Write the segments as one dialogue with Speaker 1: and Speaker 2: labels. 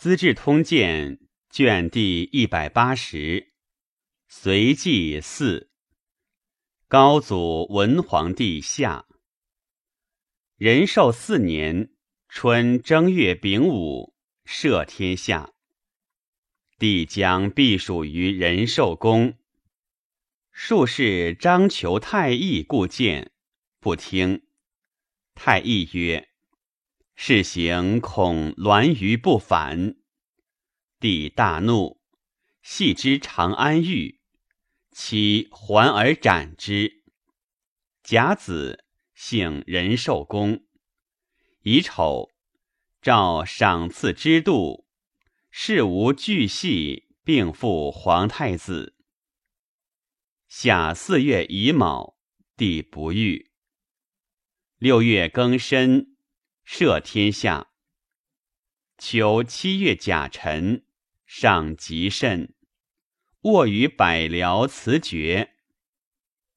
Speaker 1: 资治通鉴》卷第一百八十，隋纪四，高祖文皇帝下，仁寿四年春正月丙午，赦天下。帝将避暑于仁寿宫。术士张求太医故见，不听。太医曰。事行恐栾舆不返，帝大怒，系之长安狱，其还而斩之。甲子，姓仁寿公。乙丑，诏赏赐之度，事无巨细，并付皇太子。夏四月乙卯，帝不遇。六月庚申。赦天下。求七月甲辰，上极甚，卧于百僚辞爵，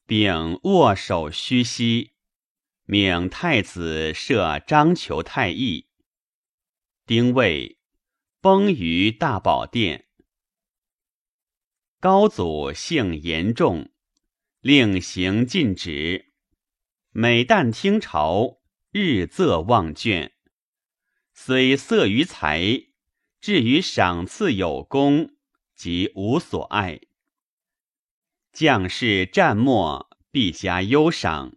Speaker 1: 并握手虚息，命太子设张求太医。丁未，崩于大宝殿。高祖性严重，令行禁止，每旦听朝。日仄忘卷，虽色于财，至于赏赐有功，即无所爱。将士战没，必加优赏。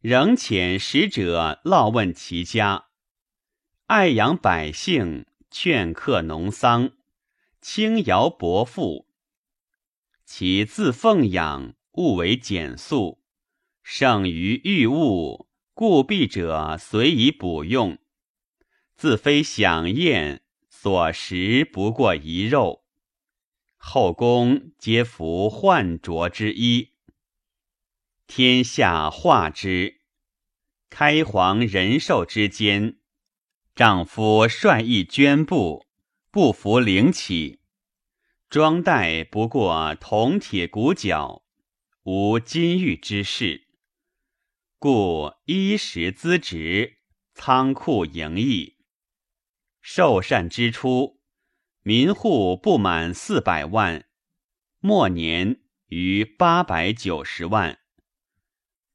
Speaker 1: 仍遣使者劳问其家，爱养百姓，劝客农桑，轻徭薄赋。其自奉养，勿为简素，胜于欲物。故敝者随以补用，自非享宴，所食不过一肉。后宫皆服换着之衣，天下化之。开皇仁寿之间，丈夫率意捐布，不服领起，装带不过铜铁骨角，无金玉之饰。故衣食资职，仓库盈溢。受善之初，民户不满四百万，末年逾八百九十万。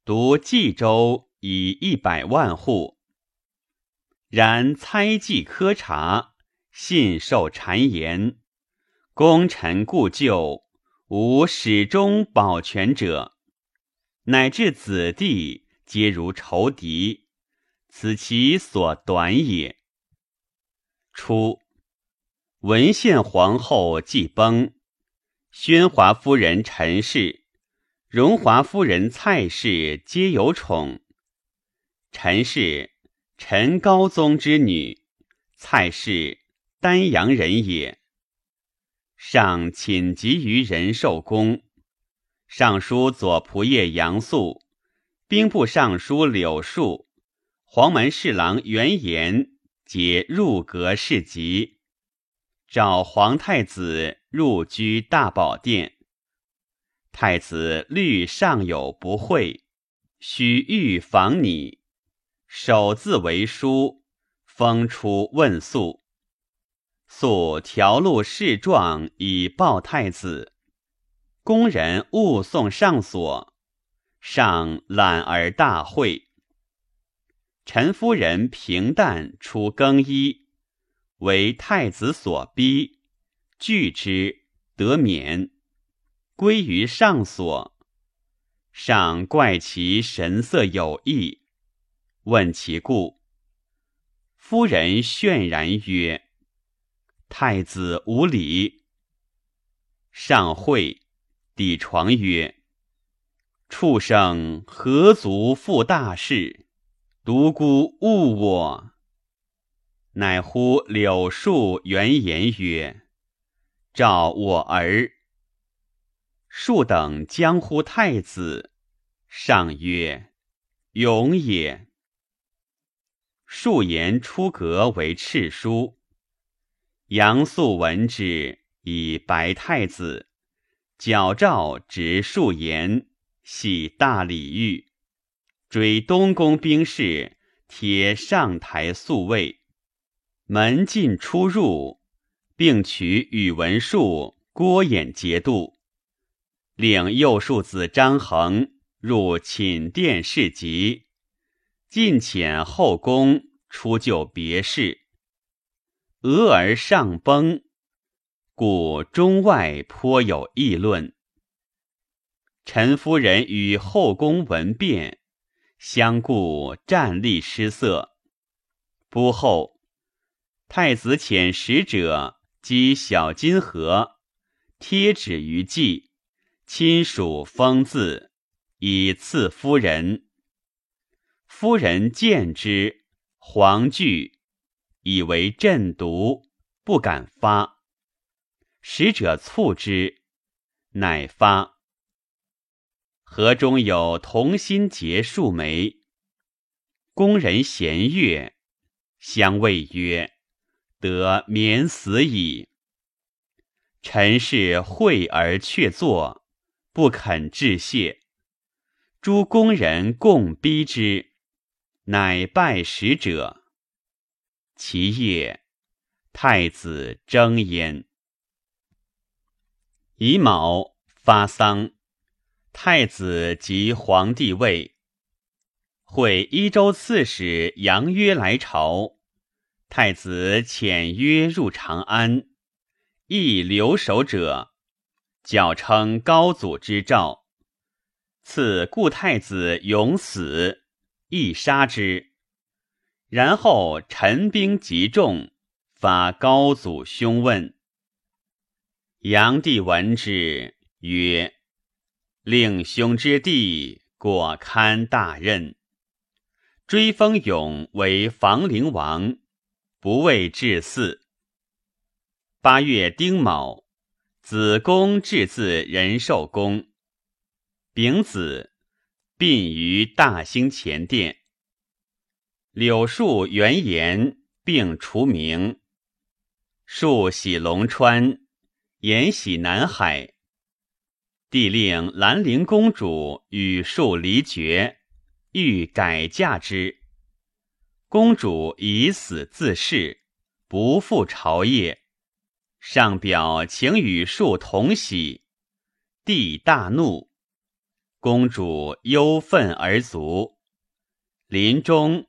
Speaker 1: 独冀州以一百万户。然猜忌苛察，信受谗言，功臣故旧，无始终保全者，乃至子弟。皆如仇敌，此其所短也。初，文献皇后既崩，宣华夫人陈氏、荣华夫人蔡氏皆有宠。陈氏，陈高宗之女；蔡氏，丹阳人也。上寝疾于仁寿宫，尚书左仆射杨素。兵部尚书柳树、黄门侍郎袁言皆入阁侍疾，召皇太子入居大宝殿。太子虑尚有不讳，须欲访拟，手字为书，封出问素。素条录事状以报太子，宫人误送上所。上览而大会。陈夫人平淡出更衣，为太子所逼，拒之得免，归于上所。上怪其神色有异，问其故。夫人渲然曰：“太子无礼。”上会，抵床曰。畜生何足负大事？独孤误我。乃呼柳树原言曰：“召我儿。”树等将呼太子，上曰：“勇也。”树言出阁为敕书。杨素闻之，以白太子，矫诏执树言。喜大礼遇，追东宫兵士，贴上台宿卫。门进出入，并取宇文述、郭衍节度，令右庶子张衡入寝殿侍疾，进遣后宫出就别事。俄而上崩，故中外颇有议论。陈夫人与后宫闻变，相顾站立失色。不后。太子遣使者击小金盒，贴纸于髻，亲属封字，以赐夫人。夫人见之，惶惧，以为朕毒，不敢发。使者促之，乃发。河中有同心结数枚，宫人衔月，相谓曰。得免死矣。臣是会而却坐，不肯致谢。诸宫人共逼之，乃拜使者。其夜，太子征焉。乙卯发丧，太子即皇帝位。会一州刺史杨约来朝。太子遣约入长安，亦留守者，矫称高祖之诏，赐故太子永死，亦杀之。然后陈兵极众，发高祖凶问。杨帝闻之，曰：“令兄之弟，果堪大任。追封永为房陵王。”不畏至嗣。八月丁卯，子宫至自仁寿宫。丙子，殡于大兴前殿。柳树元言并除名。树喜龙川，言喜南海。帝令兰陵公主与树离绝，欲改嫁之。公主以死自誓，不复朝谒。上表请与庶同喜，帝大怒。公主忧愤而卒。临终，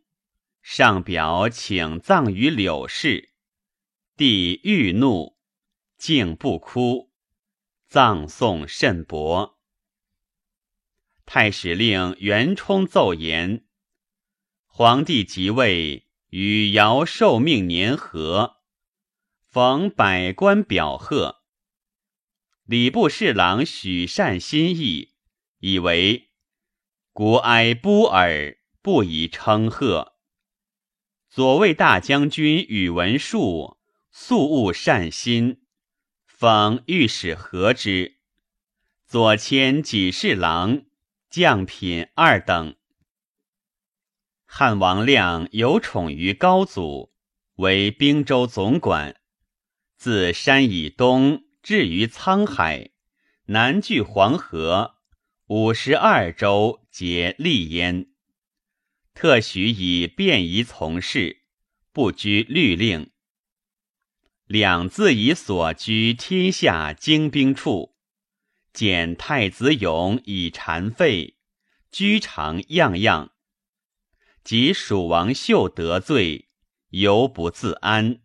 Speaker 1: 上表请葬于柳氏，帝愈怒，竟不哭。葬送甚薄。太史令袁冲奏言。皇帝即位，与尧受命年合，逢百官表贺。礼部侍郎许善心意，以为国哀不尔，不以称贺。左卫大将军宇文述素恶善心，封御史和之，左迁给事郎，降品二等。汉王亮有宠于高祖，为兵州总管。自山以东至于沧海，南据黄河，五十二州皆立焉。特许以便宜从事，不拘律令。两自以所居天下精兵处，见太子勇以禅废，居常样样。及蜀王秀得罪，犹不自安，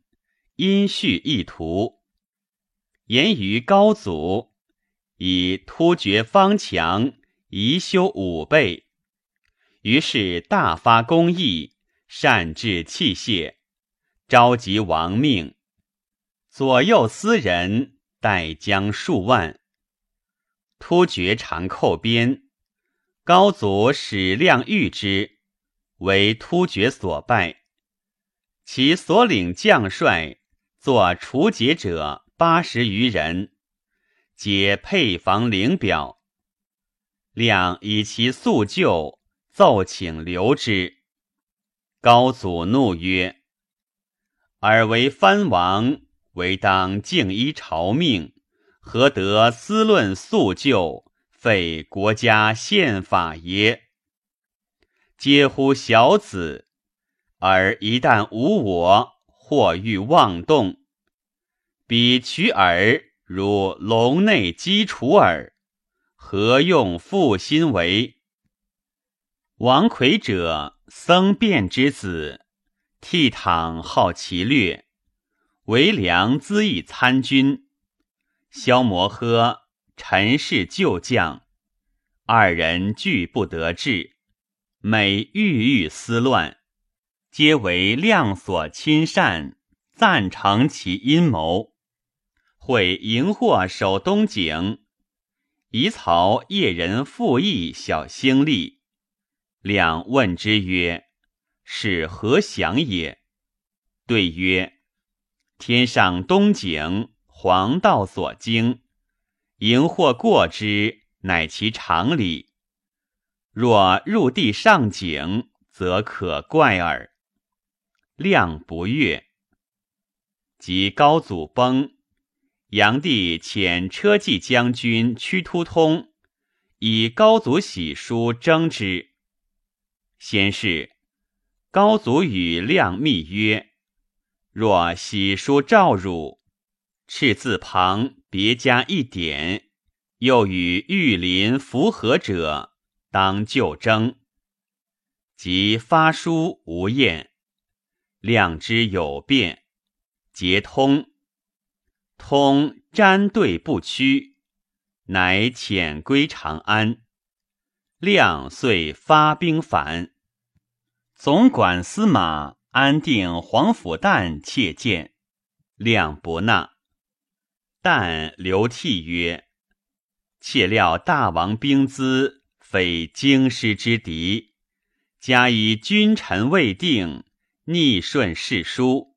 Speaker 1: 因续意图，言于高祖，以突厥方强，宜修五倍。于是大发公义，善治器械，召集王命，左右私人带将数万。突厥常寇边，高祖使量御之。为突厥所败，其所领将帅作除节者八十余人，皆配房领表。亮以其素旧，奏请留之。高祖怒曰：“尔为藩王，唯当敬依朝命，何得思论素旧，废国家宪法耶？”皆乎小子，而一旦无我，或欲妄动。彼取耳如笼内鸡雏耳，何用负心为？王魁者，僧辩之子，倜傥好其略，为良资议参军。萧摩诃，陈氏旧将，二人俱不得志，每郁郁思乱，皆为亮所亲善，赞成其阴谋。会荧惑守东井，夷曹夜人复议小兴利。两问之曰：“是何祥也？”对曰：“天上东景，黄道所经，荧惑过之，乃其常理。若入地上景，则可怪耳。”亮不悦。及高祖崩，炀帝遣车骑将军屈突通以高祖玺书征之。先是，高祖与亮密曰：“若喜书诏汝，敕字旁别加一点，又与玉林符合者，当就征。”即发书无验，量之有变，皆通。通瞻对不屈，乃遣归长安。亮遂发兵反，总管司马安定黄甫旦切见量不纳。旦流涕曰：“窃料大王兵资非京师之敌，加以君臣未定，逆顺世书，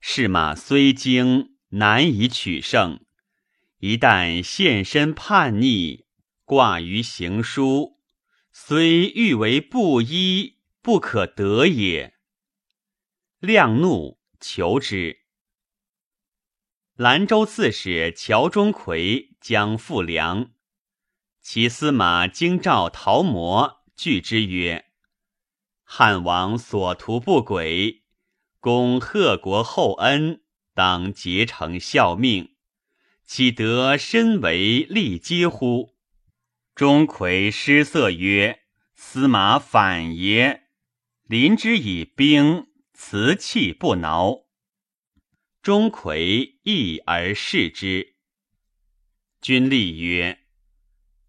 Speaker 1: 士马虽精，难以取胜。一旦现身叛逆，挂于行书。”虽欲为布衣，不可得也。亮怒，求之。兰州刺史乔钟馗将复梁，其司马京兆陶模拒之曰：“汉王所图不轨，攻贺国厚恩，当竭诚效命，岂得身为利阶乎？”钟馗失色曰：“司马反也。临之以兵，辞气不挠。”钟馗义而视之。君立曰：“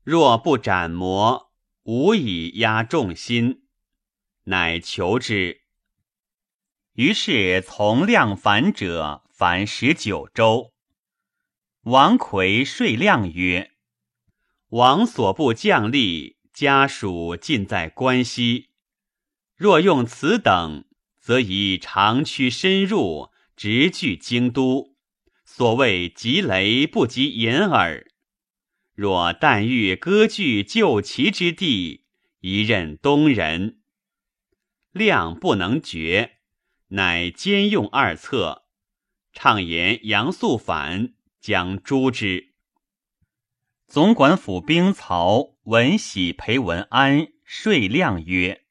Speaker 1: 若不斩魔，无以压众心。”乃求之。于是从亮反者，凡十九州。王魁睡亮曰。王所部将吏家属尽在关西，若用此等，则以长驱深入，直据京都。所谓急雷不及掩耳。若但欲割据旧齐之地，一任东人。量不能决，乃兼用二策，畅言杨素反，将诛之。总管府兵曹文喜裴文安说亮曰：“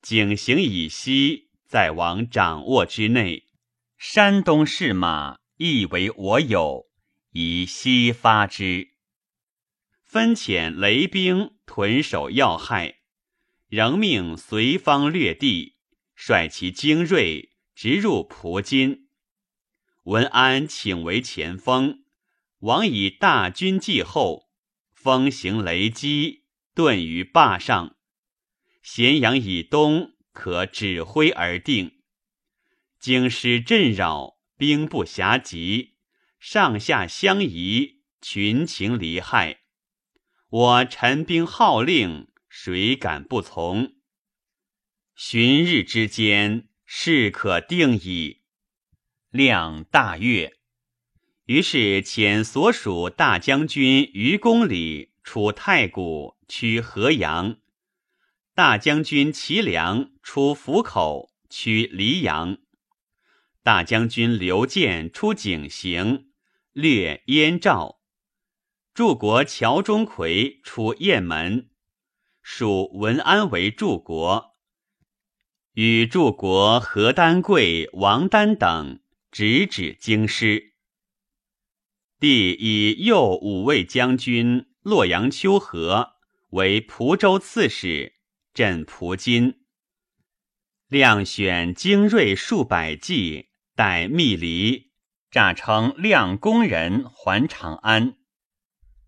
Speaker 1: 景行以西，在王掌握之内。山东士马亦为我有，宜西发之。分遣雷兵屯守要害，仍命随方略地，率其精锐直入蒲津。文安请为前锋。”王以大军继后，风行雷击，遁于坝上。咸阳以东可指挥而定。京师震扰，兵不暇及，上下相疑，群情离害。我陈兵号令，谁敢不从？旬日之间，事可定矣。亮大悦。于是遣所属大将军于公里出太谷，趋河阳；大将军齐良出府口，趋黎阳；大将军刘建出井陉，略燕赵；柱国乔钟馗出雁门，属文安为柱国。与柱国何丹贵、王丹等直指京师。帝以右五位将军洛阳丘和为蒲州刺史，镇蒲津。量选精锐数百骑，待密离，诈称量工人还长安。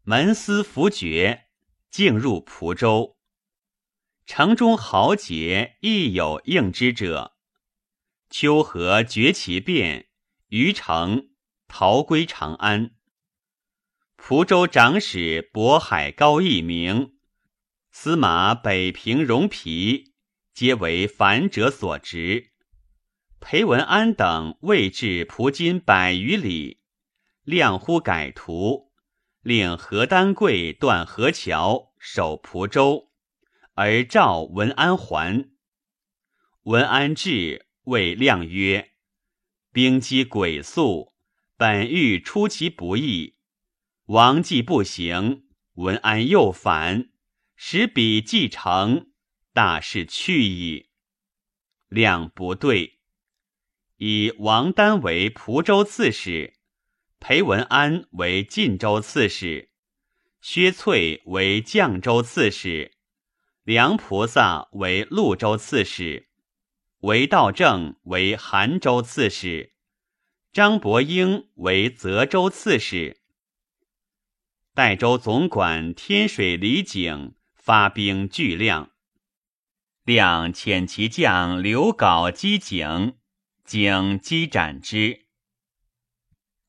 Speaker 1: 门司伏决，进入蒲州。城中豪杰亦有应之者。丘和决其变，于城逃归长安。蒲州长史渤海高义明、司马北平荣皮，皆为反者所执。裴文安等未至蒲津百余里，亮忽改图，令何丹贵断河桥，守蒲州。而召文安还。文安至，谓亮曰：“兵机诡速，本欲出其不意。王既不行，文安又反，使彼既成，大事去矣。”亮不对，以王丹为蒲州刺史，裴文安为晋州刺史，薛粹为绛州刺史。梁菩萨为潞州刺史，韦道正为韩州刺史，张伯英为泽州刺史。代州总管天水李景发兵巨量，亮遣其将刘镐击景，景击斩之。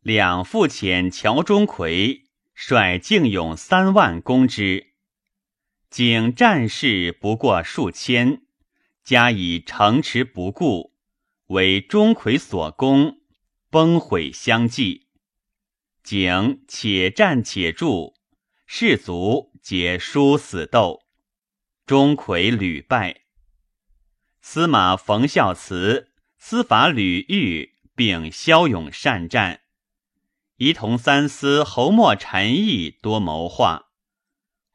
Speaker 1: 两复遣乔钟馗率敬勇三万攻之。景战士不过数千，加以城池不顾，为钟馗所攻，崩毁相继。景且战且住，士卒皆殊死斗，钟馗屡败。司马冯孝慈、司法吕玉并骁勇善战，仪同三司侯莫陈毅多谋划。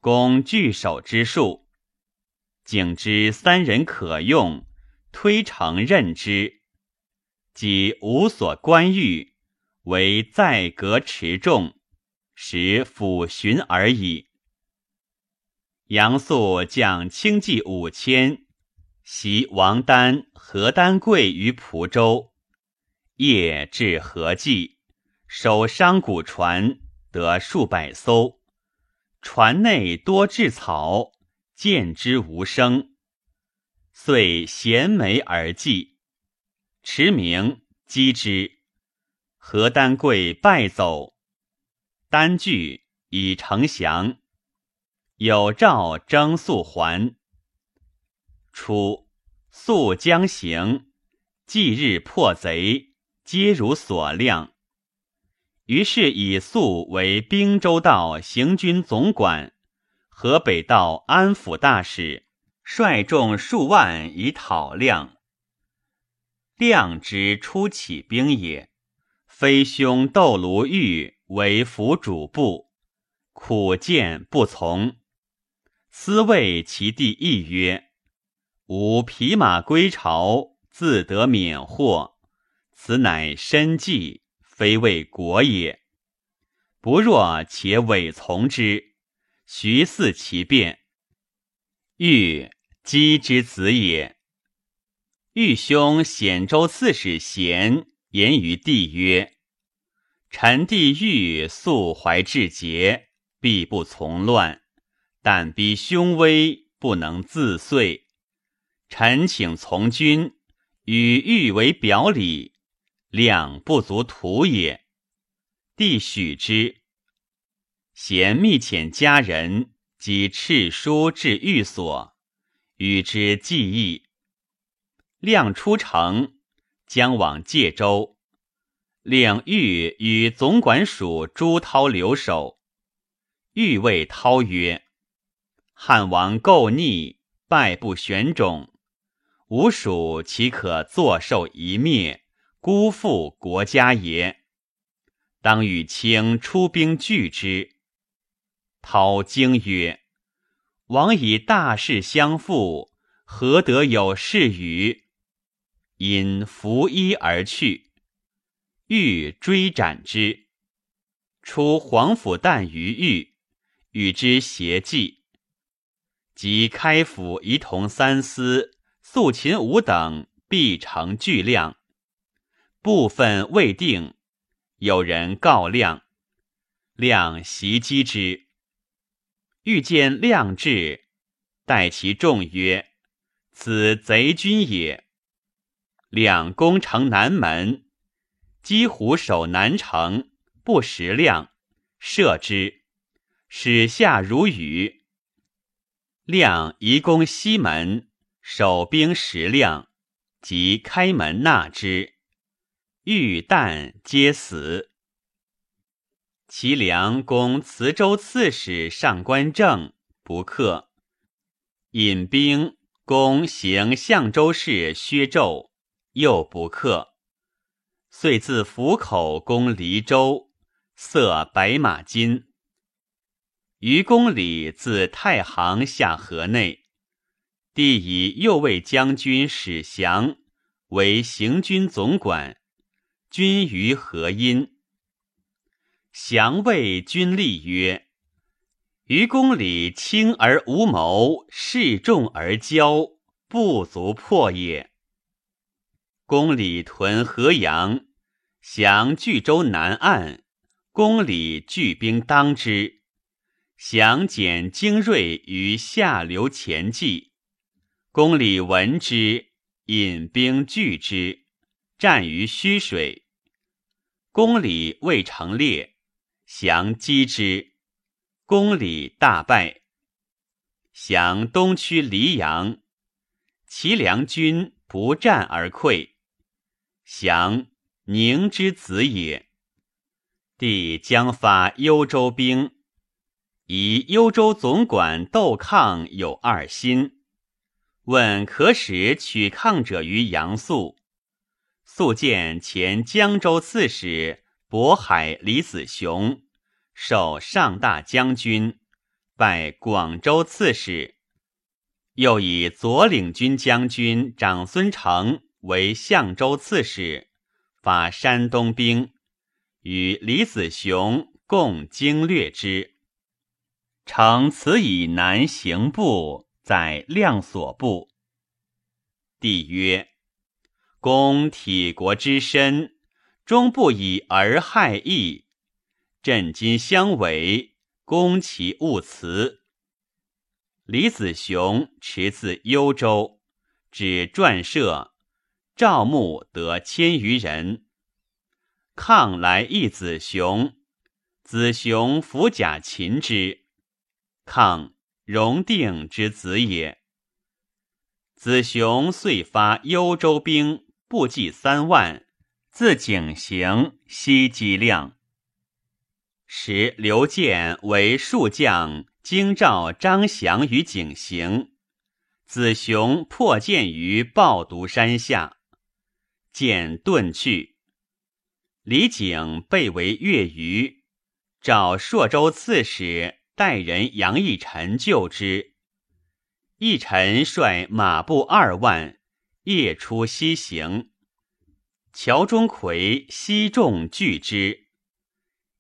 Speaker 1: 攻据守之术，景之三人可用，推诚任之，即无所关欲，唯在阁持重，使抚巡而已。杨素将轻骑五千，袭王丹、何丹贵于蒲州，夜至河济，守商贾船，得数百艘。船内多稚草，见之无声，遂衔枚而寄。驰名击之，何丹贵败走，丹据已成降。有诏征速还。初，宿将行，即日破贼，皆如所料。于是以肃为兵州道行军总管，河北道安抚大使，率众数万以讨亮。亮之初起兵也，非兄窦卢玉为辅主部，苦谏不从。思谓其弟亦曰：“吾匹马归朝，自得免祸，此乃身计。”非为国也，不若且委从之，徐似其变。欲姬之子也。豫兄显州刺史贤言于帝曰：“臣弟欲素怀志节，必不从乱，但逼凶威，不能自遂。臣请从军，与欲为表里。”量不足图也，帝许之。贤密遣家人及敕书至寓所，与之计议。亮出城，将往介州，令欲与总管署朱涛留守。欲谓涛曰：“汉王构逆，败不选种，吾蜀岂可坐受一灭？”辜负国家也，当与卿出兵拒之。陶惊曰：“王以大事相负，何得有事与？因拂衣而去。欲追斩之，出黄甫旦于狱，与之协计。及开府仪同三司、肃秦武等，必成巨量。部分未定，有人告亮，亮袭击之。欲见亮至，待其众曰：“此贼军也。”两攻城南门，击虎守南城，不识亮，射之，使下如雨。亮移攻西门，守兵十辆，即开门纳之。玉旦皆死。其梁攻磁州刺史上官正，不克。引兵攻行相州市薛胄，又不克。遂自府口攻黎州，塞白马津。于公里自太行下河内，帝以右卫将军史祥为行军总管，军于河阴。祥谓军吏曰：“于公里轻而无谋，示众而骄，不足破也。”公里屯河阳，降巨州南岸，公里聚兵当之。详简精锐于下流前计，公里闻之，引兵拒之，战于虚水。公里未成列，降击之，公里大败。降东驱黎阳，齐梁军不战而溃。降宁之子也。帝将发幽州兵。以幽州总管窦抗有二心，问可使取抗者于杨素。素见前江州刺史渤海李子雄，授上大将军，拜广州刺史。又以左领军将军长孙成为相州刺史，发山东兵，与李子雄共经略之。乘此以南行部，在亮所部。帝曰：“公体国之身，终不以而害义。朕今相违，攻其勿辞。”李子雄持自幽州，指撰设，赵牧得千余人。抗来义子雄，子雄服甲擒之。抗荣定之子也。子雄遂发幽州兵，不计三万，自景行西击亮。时刘建为数将，京兆张翔于景行。子雄破剑于抱犊山下，见遁去。李景被为越余，召朔州刺史。代人杨义臣救之，义臣率马步二万，夜出西行。乔钟馗西众拒之，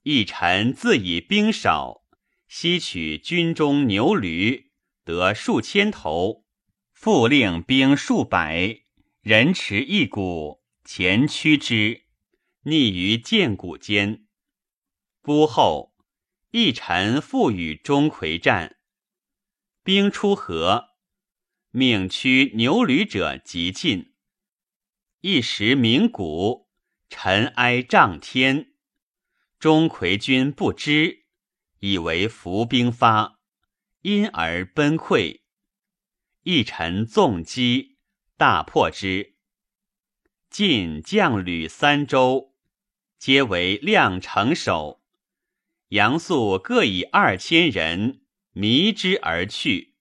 Speaker 1: 义臣自以兵少，西取军中牛驴，得数千头，复令兵数百，人持一鼓，前驱之，匿于涧谷间。不后。一臣复与钟馗战，兵出河，命驱牛驴者急进。一时鸣鼓，尘埃涨天。钟馗军不知，以为伏兵发，因而奔溃。一臣纵击，大破之。晋将吕三州，皆为亮城守。杨素各以二千人迷之而去。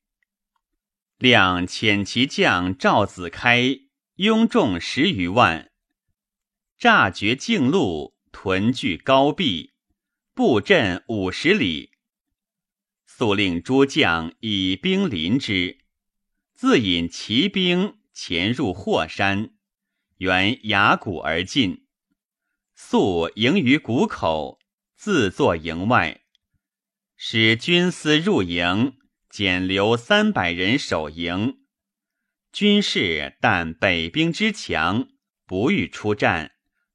Speaker 1: 亮遣其将赵子开拥众十余万，诈绝径路，屯聚高壁，布阵五十里。素令诸将以兵临之，自引骑兵潜入霍山，缘崖谷而进。素营于谷口，自作营外，使军司入营，减留三百人守营。军士但北兵之强，不欲出战，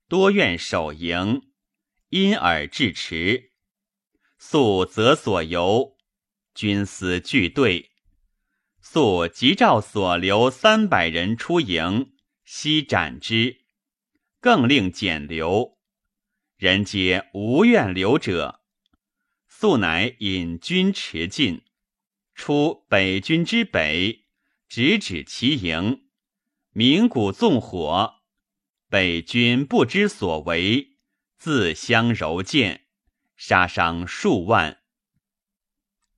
Speaker 1: 多愿守营，因而至迟。素则所由，军司俱对。素即召所留三百人出营，悉斩之，更令减留。人皆无愿留者。素乃引军驰进，出北军之北。直指其营，鸣鼓纵火，北军不知所为，自相蹂躏，杀伤数万。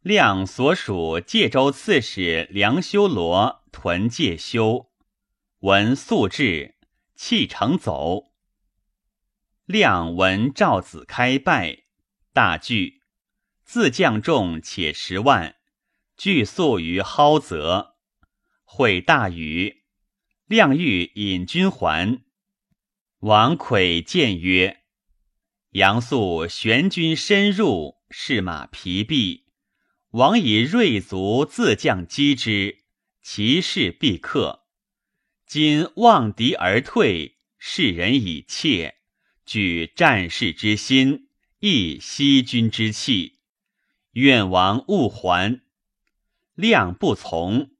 Speaker 1: 亮所属介州刺史梁修罗屯介休，闻素至，弃城走。亮闻赵子开败，大惧，自将众且十万，聚宿于蒿泽。会大雨，亮欲引军还。王魁谏曰：“杨素玄军深入，士马疲弊，王以锐卒自将击之，其势必克。今望敌而退，世人以怯，举战士之心，亦息军之气。愿王勿还。”亮不从。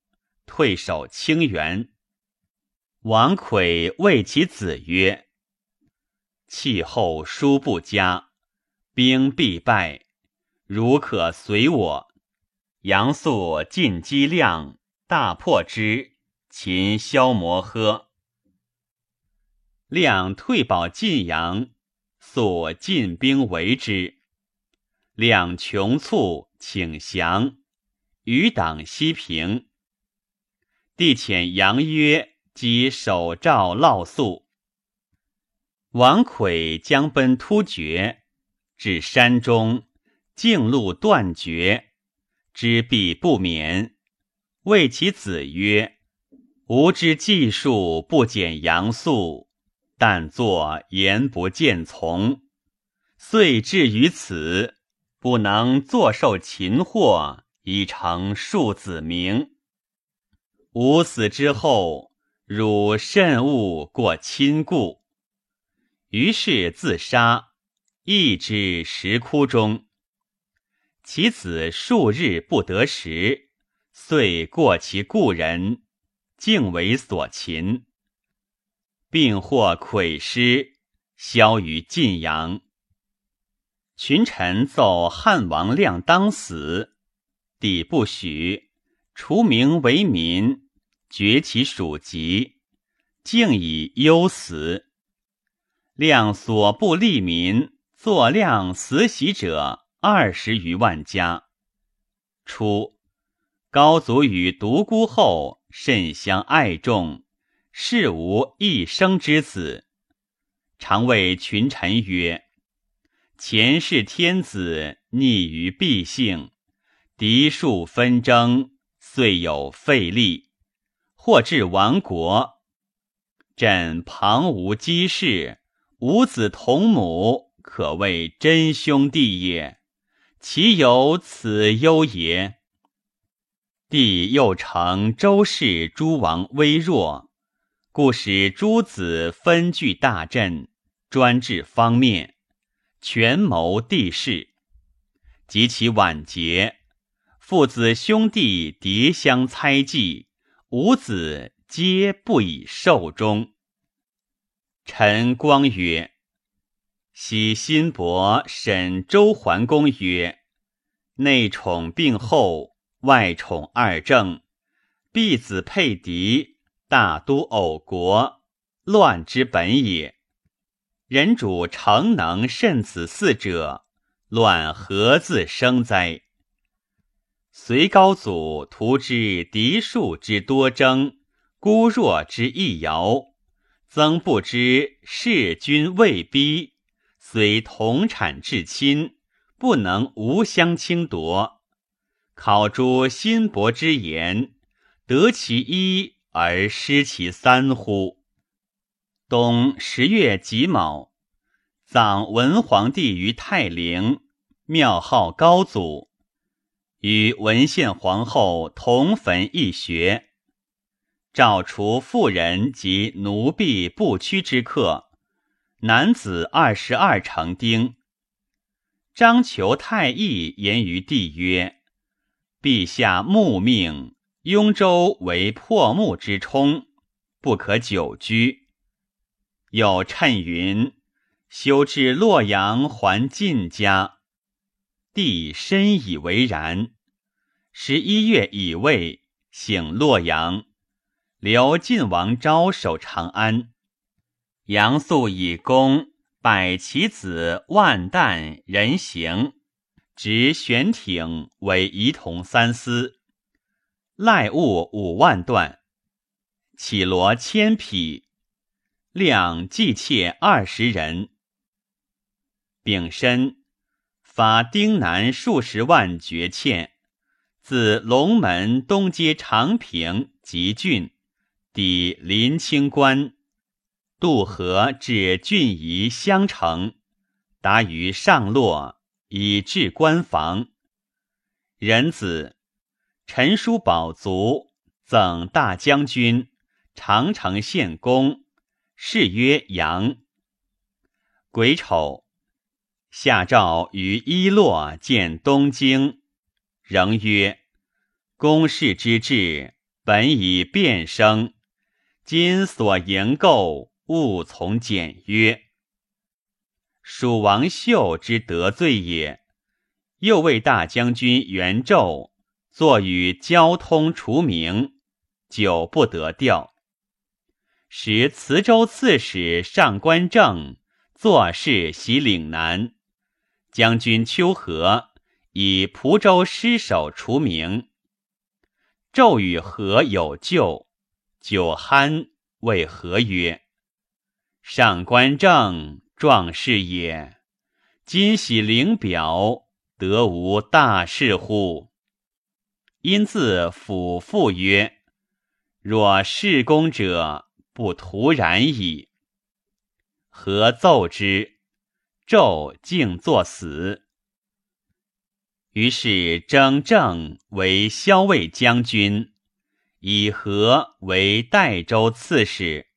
Speaker 1: 退守清源。王魁谓其子曰：“气候殊不佳，兵必败，如可随我。杨素进击亮，大破之，秦消磨呵。亮退保晋阳，素进兵围之。亮穷促，请降，余党西平。”帝遣杨约及守赵烙宿。王魁将奔突厥，至山中，径路断绝，知必不免。谓其子曰：“吾之计数不减杨素，但作言不见从，遂至于此，不能坐受擒获，以成庶子名。”吾死之后，汝慎勿过亲故。于是自杀，亦之石窟中。其子数日不得食，遂过其故人，竟为所擒，并获魁师，销于晋阳。群臣奏汉王亮当死，帝不许。除名为民，绝其属籍，竟以忧死。亮所部利民，作亮死喜者二十余万家。初，高祖与独孤后甚相爱重，世无一生之子。常谓群臣曰：“前世天子逆于必性，嫡庶纷争。”遂有废立，或至亡国。朕旁无姬氏，五子同母，可谓真兄弟也。其有此忧也？帝又承周氏诸王微弱，故使诸子分据大阵，专治方面，权谋地势。及其晚节。父子兄弟迭相猜忌，五子皆不以寿终。陈光曰：“喜辛伯审周桓公曰：‘内宠并后，外宠二正，必子配嫡，大都偶国，乱之本也。人主诚能慎此四者，乱何自生哉？’”隋高祖图之嫡庶之多争，孤弱之易摇，曾不知弑君未逼，虽同产至亲，不能无相倾夺。考诸辛伯之言，得其一而失其三乎？冬十月己卯，葬文皇帝于泰陵，庙号高祖，与文献皇后同坟一穴。诏除妇人及奴婢不屈之客，男子二十二成丁。张求太医言于帝曰：“陛下慕命，雍州为破木之冲，不可久居。有趁云：修至洛阳还晋家。帝深以为然。十一月乙未，省洛阳。”留晋王昭守长安，杨素以功百其子万旦人行，执玄挺为仪同三司，赖物五万段，绮罗千匹，量计妾二十人。丙申，发丁南数十万绝欠，自龙门东接长平及郡。抵临清关，渡河至郡夷襄城，达于上洛，以至关防。仁子陈叔宝卒，赠大将军、长城县公，谥曰杨。癸丑，下诏于伊洛见东京，仍曰：公事之志，本以变生。今所营构，勿从简约。蜀王秀之得罪也。又为大将军元胄坐与交通除名，久不得调。时磁州刺史上官正坐事袭岭南，将军丘和以蒲州失守除名。骤与和有旧。酒酣，谓何曰：“上官正壮士也，今喜灵表，得无大事乎？”因自抚父曰：“若事功者，不徒然矣。”何奏之，纣竟作死。于是征正为骁卫将军。以和为代州刺史。